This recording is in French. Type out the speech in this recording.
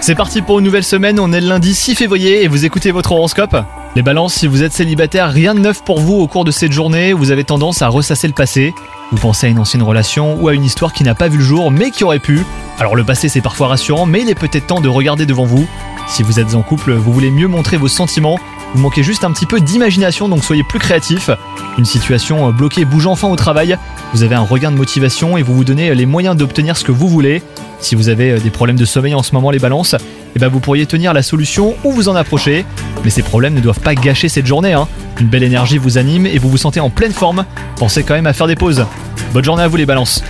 C'est parti pour une nouvelle semaine, on est le lundi 6 février et vous écoutez votre horoscope. Les balances, si vous êtes célibataire, rien de neuf pour vous au cours de cette journée, vous avez tendance à ressasser le passé. Vous pensez à une ancienne relation ou à une histoire qui n'a pas vu le jour mais qui aurait pu. Alors le passé c'est parfois rassurant mais il est peut-être temps de regarder devant vous. Si vous êtes en couple, vous voulez mieux montrer vos sentiments, vous manquez juste un petit peu d'imagination donc soyez plus créatif. Une situation bloquée bouge enfin au travail, vous avez un regain de motivation et vous vous donnez les moyens d'obtenir ce que vous voulez. Si vous avez des problèmes de sommeil en ce moment les balances, eh ben vous pourriez tenir la solution ou vous en approcher. Mais ces problèmes ne doivent pas gâcher cette journée. Hein. Une belle énergie vous anime et vous vous sentez en pleine forme. Pensez quand même à faire des pauses. Bonne journée à vous les balances.